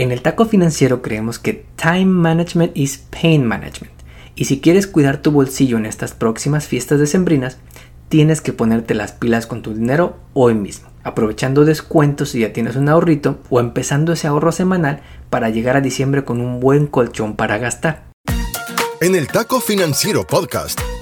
En el taco financiero creemos que time management is pain management. Y si quieres cuidar tu bolsillo en estas próximas fiestas decembrinas, tienes que ponerte las pilas con tu dinero hoy mismo, aprovechando descuentos si ya tienes un ahorrito o empezando ese ahorro semanal para llegar a diciembre con un buen colchón para gastar. En el Taco Financiero Podcast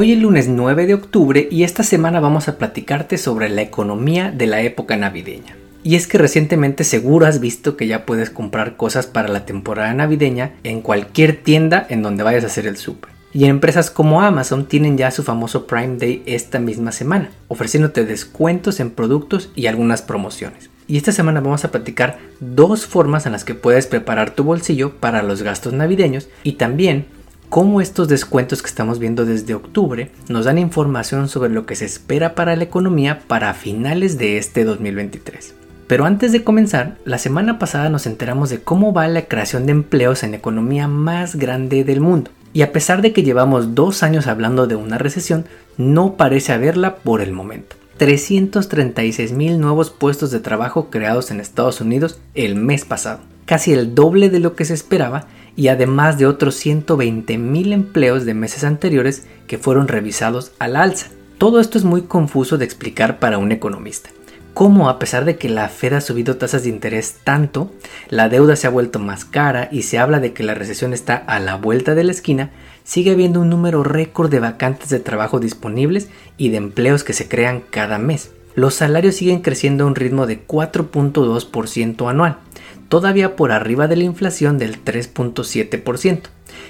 Hoy es lunes 9 de octubre y esta semana vamos a platicarte sobre la economía de la época navideña. Y es que recientemente seguro has visto que ya puedes comprar cosas para la temporada navideña en cualquier tienda en donde vayas a hacer el súper. Y empresas como Amazon tienen ya su famoso Prime Day esta misma semana, ofreciéndote descuentos en productos y algunas promociones. Y esta semana vamos a platicar dos formas en las que puedes preparar tu bolsillo para los gastos navideños y también cómo estos descuentos que estamos viendo desde octubre nos dan información sobre lo que se espera para la economía para finales de este 2023. Pero antes de comenzar, la semana pasada nos enteramos de cómo va la creación de empleos en la economía más grande del mundo. Y a pesar de que llevamos dos años hablando de una recesión, no parece haberla por el momento. 336 mil nuevos puestos de trabajo creados en Estados Unidos el mes pasado, casi el doble de lo que se esperaba y además de otros 120 mil empleos de meses anteriores que fueron revisados al alza. Todo esto es muy confuso de explicar para un economista. Cómo a pesar de que la Fed ha subido tasas de interés tanto, la deuda se ha vuelto más cara y se habla de que la recesión está a la vuelta de la esquina, sigue habiendo un número récord de vacantes de trabajo disponibles y de empleos que se crean cada mes. Los salarios siguen creciendo a un ritmo de 4.2% anual, todavía por arriba de la inflación del 3.7%,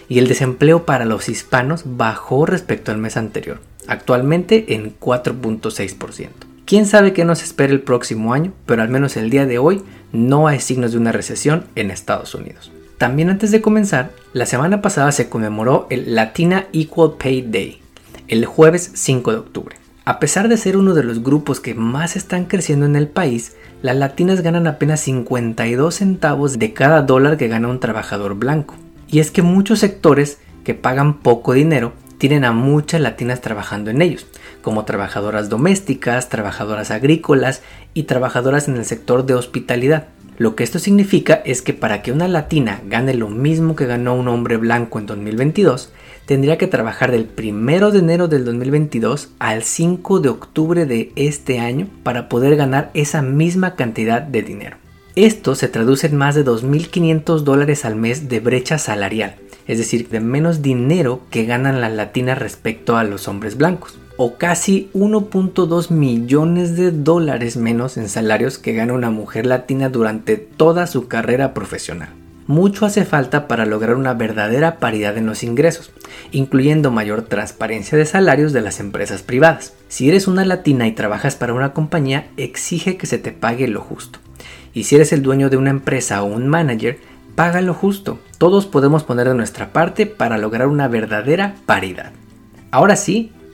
y el desempleo para los hispanos bajó respecto al mes anterior, actualmente en 4.6%. Quién sabe qué nos espera el próximo año, pero al menos el día de hoy no hay signos de una recesión en Estados Unidos. También antes de comenzar, la semana pasada se conmemoró el Latina Equal Pay Day, el jueves 5 de octubre. A pesar de ser uno de los grupos que más están creciendo en el país, las latinas ganan apenas 52 centavos de cada dólar que gana un trabajador blanco. Y es que muchos sectores que pagan poco dinero tienen a muchas latinas trabajando en ellos, como trabajadoras domésticas, trabajadoras agrícolas y trabajadoras en el sector de hospitalidad. Lo que esto significa es que para que una latina gane lo mismo que ganó un hombre blanco en 2022, tendría que trabajar del 1 de enero del 2022 al 5 de octubre de este año para poder ganar esa misma cantidad de dinero. Esto se traduce en más de 2.500 dólares al mes de brecha salarial, es decir, de menos dinero que ganan las latinas respecto a los hombres blancos, o casi 1.2 millones de dólares menos en salarios que gana una mujer latina durante toda su carrera profesional mucho hace falta para lograr una verdadera paridad en los ingresos, incluyendo mayor transparencia de salarios de las empresas privadas. Si eres una latina y trabajas para una compañía, exige que se te pague lo justo. Y si eres el dueño de una empresa o un manager, paga lo justo. Todos podemos poner de nuestra parte para lograr una verdadera paridad. Ahora sí,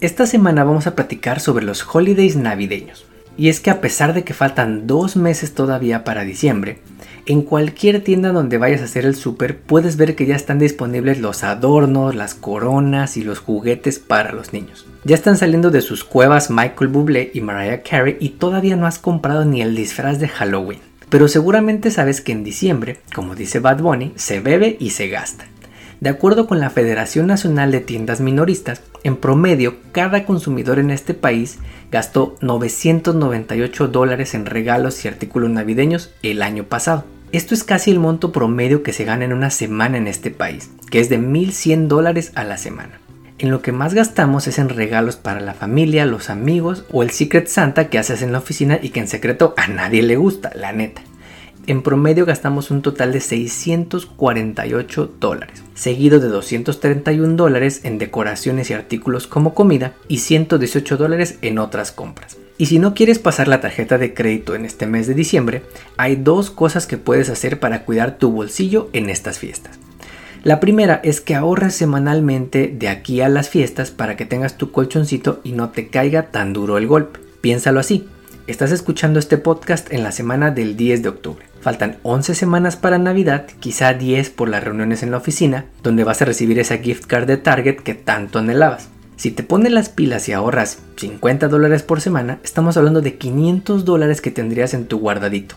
Esta semana vamos a platicar sobre los holidays navideños. Y es que a pesar de que faltan dos meses todavía para diciembre, en cualquier tienda donde vayas a hacer el súper puedes ver que ya están disponibles los adornos, las coronas y los juguetes para los niños. Ya están saliendo de sus cuevas Michael Bublé y Mariah Carey y todavía no has comprado ni el disfraz de Halloween. Pero seguramente sabes que en diciembre, como dice Bad Bunny, se bebe y se gasta. De acuerdo con la Federación Nacional de Tiendas Minoristas, en promedio cada consumidor en este país gastó 998 dólares en regalos y artículos navideños el año pasado. Esto es casi el monto promedio que se gana en una semana en este país, que es de 1.100 dólares a la semana. En lo que más gastamos es en regalos para la familia, los amigos o el Secret Santa que haces en la oficina y que en secreto a nadie le gusta, la neta. En promedio gastamos un total de 648 dólares, seguido de 231 dólares en decoraciones y artículos como comida y 118 dólares en otras compras. Y si no quieres pasar la tarjeta de crédito en este mes de diciembre, hay dos cosas que puedes hacer para cuidar tu bolsillo en estas fiestas. La primera es que ahorres semanalmente de aquí a las fiestas para que tengas tu colchoncito y no te caiga tan duro el golpe. Piénsalo así. Estás escuchando este podcast en la semana del 10 de octubre. Faltan 11 semanas para Navidad, quizá 10 por las reuniones en la oficina, donde vas a recibir esa gift card de Target que tanto anhelabas. Si te pones las pilas y ahorras 50 dólares por semana, estamos hablando de 500 dólares que tendrías en tu guardadito.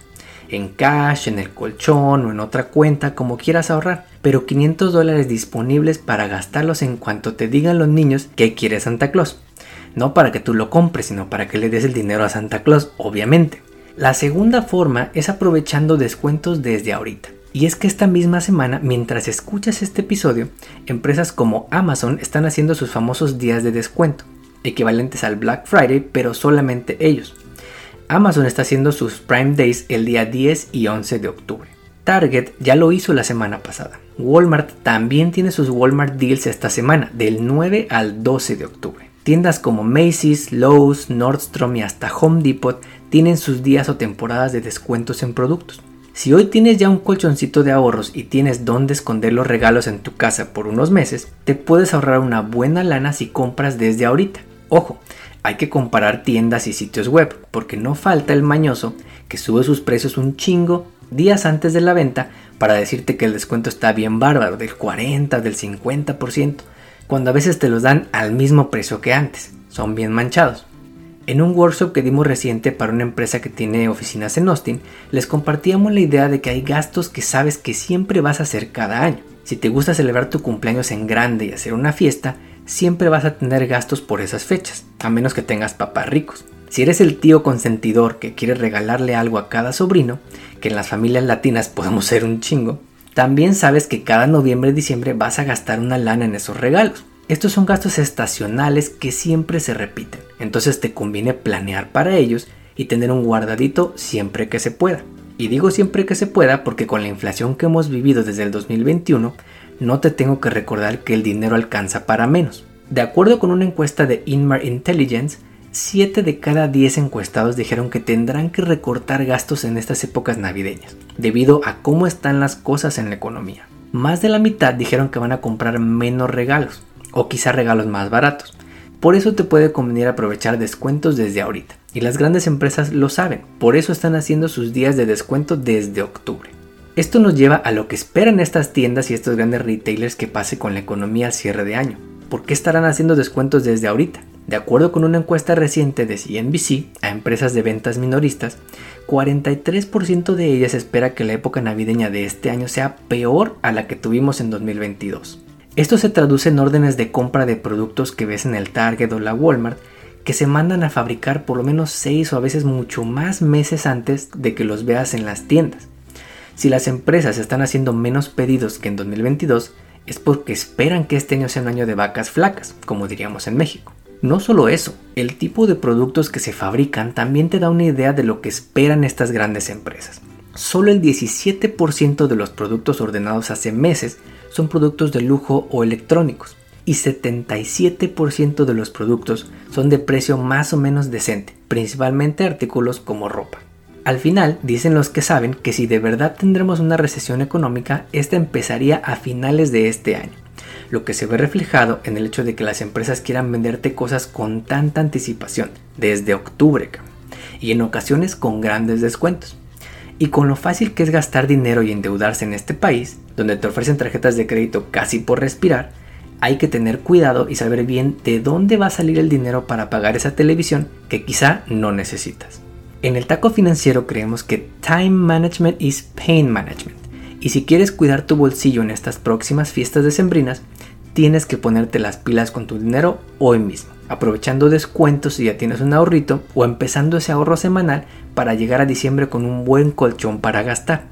En cash, en el colchón o en otra cuenta, como quieras ahorrar. Pero 500 dólares disponibles para gastarlos en cuanto te digan los niños que quiere Santa Claus. No para que tú lo compres, sino para que le des el dinero a Santa Claus, obviamente. La segunda forma es aprovechando descuentos desde ahorita. Y es que esta misma semana, mientras escuchas este episodio, empresas como Amazon están haciendo sus famosos días de descuento, equivalentes al Black Friday, pero solamente ellos. Amazon está haciendo sus Prime Days el día 10 y 11 de octubre. Target ya lo hizo la semana pasada. Walmart también tiene sus Walmart Deals esta semana, del 9 al 12 de octubre. Tiendas como Macy's, Lowe's, Nordstrom y hasta Home Depot tienen sus días o temporadas de descuentos en productos. Si hoy tienes ya un colchoncito de ahorros y tienes dónde esconder los regalos en tu casa por unos meses, te puedes ahorrar una buena lana si compras desde ahorita. Ojo, hay que comparar tiendas y sitios web, porque no falta el mañoso que sube sus precios un chingo días antes de la venta para decirte que el descuento está bien bárbaro, del 40, del 50%, cuando a veces te los dan al mismo precio que antes. Son bien manchados. En un workshop que dimos reciente para una empresa que tiene oficinas en Austin, les compartíamos la idea de que hay gastos que sabes que siempre vas a hacer cada año. Si te gusta celebrar tu cumpleaños en grande y hacer una fiesta, siempre vas a tener gastos por esas fechas, a menos que tengas papás ricos. Si eres el tío consentidor que quiere regalarle algo a cada sobrino, que en las familias latinas podemos ser un chingo, también sabes que cada noviembre y diciembre vas a gastar una lana en esos regalos. Estos son gastos estacionales que siempre se repiten, entonces te conviene planear para ellos y tener un guardadito siempre que se pueda. Y digo siempre que se pueda porque con la inflación que hemos vivido desde el 2021, no te tengo que recordar que el dinero alcanza para menos. De acuerdo con una encuesta de Inmar Intelligence, 7 de cada 10 encuestados dijeron que tendrán que recortar gastos en estas épocas navideñas, debido a cómo están las cosas en la economía. Más de la mitad dijeron que van a comprar menos regalos, o quizá regalos más baratos. Por eso te puede convenir aprovechar descuentos desde ahorita. Y las grandes empresas lo saben, por eso están haciendo sus días de descuento desde octubre. Esto nos lleva a lo que esperan estas tiendas y estos grandes retailers que pase con la economía a cierre de año. ¿Por qué estarán haciendo descuentos desde ahorita? De acuerdo con una encuesta reciente de CNBC a empresas de ventas minoristas, 43% de ellas espera que la época navideña de este año sea peor a la que tuvimos en 2022. Esto se traduce en órdenes de compra de productos que ves en el Target o la Walmart que se mandan a fabricar por lo menos 6 o a veces mucho más meses antes de que los veas en las tiendas. Si las empresas están haciendo menos pedidos que en 2022 es porque esperan que este año sea un año de vacas flacas, como diríamos en México. No solo eso, el tipo de productos que se fabrican también te da una idea de lo que esperan estas grandes empresas. Solo el 17% de los productos ordenados hace meses son productos de lujo o electrónicos y 77% de los productos son de precio más o menos decente, principalmente artículos como ropa. Al final, dicen los que saben que si de verdad tendremos una recesión económica, esta empezaría a finales de este año, lo que se ve reflejado en el hecho de que las empresas quieran venderte cosas con tanta anticipación, desde octubre, y en ocasiones con grandes descuentos. Y con lo fácil que es gastar dinero y endeudarse en este país, donde te ofrecen tarjetas de crédito casi por respirar, hay que tener cuidado y saber bien de dónde va a salir el dinero para pagar esa televisión que quizá no necesitas. En el taco financiero creemos que time management is pain management. Y si quieres cuidar tu bolsillo en estas próximas fiestas decembrinas, tienes que ponerte las pilas con tu dinero hoy mismo, aprovechando descuentos si ya tienes un ahorrito o empezando ese ahorro semanal para llegar a diciembre con un buen colchón para gastar.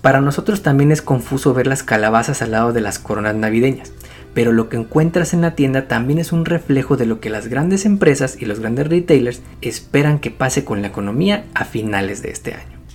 Para nosotros también es confuso ver las calabazas al lado de las coronas navideñas, pero lo que encuentras en la tienda también es un reflejo de lo que las grandes empresas y los grandes retailers esperan que pase con la economía a finales de este año.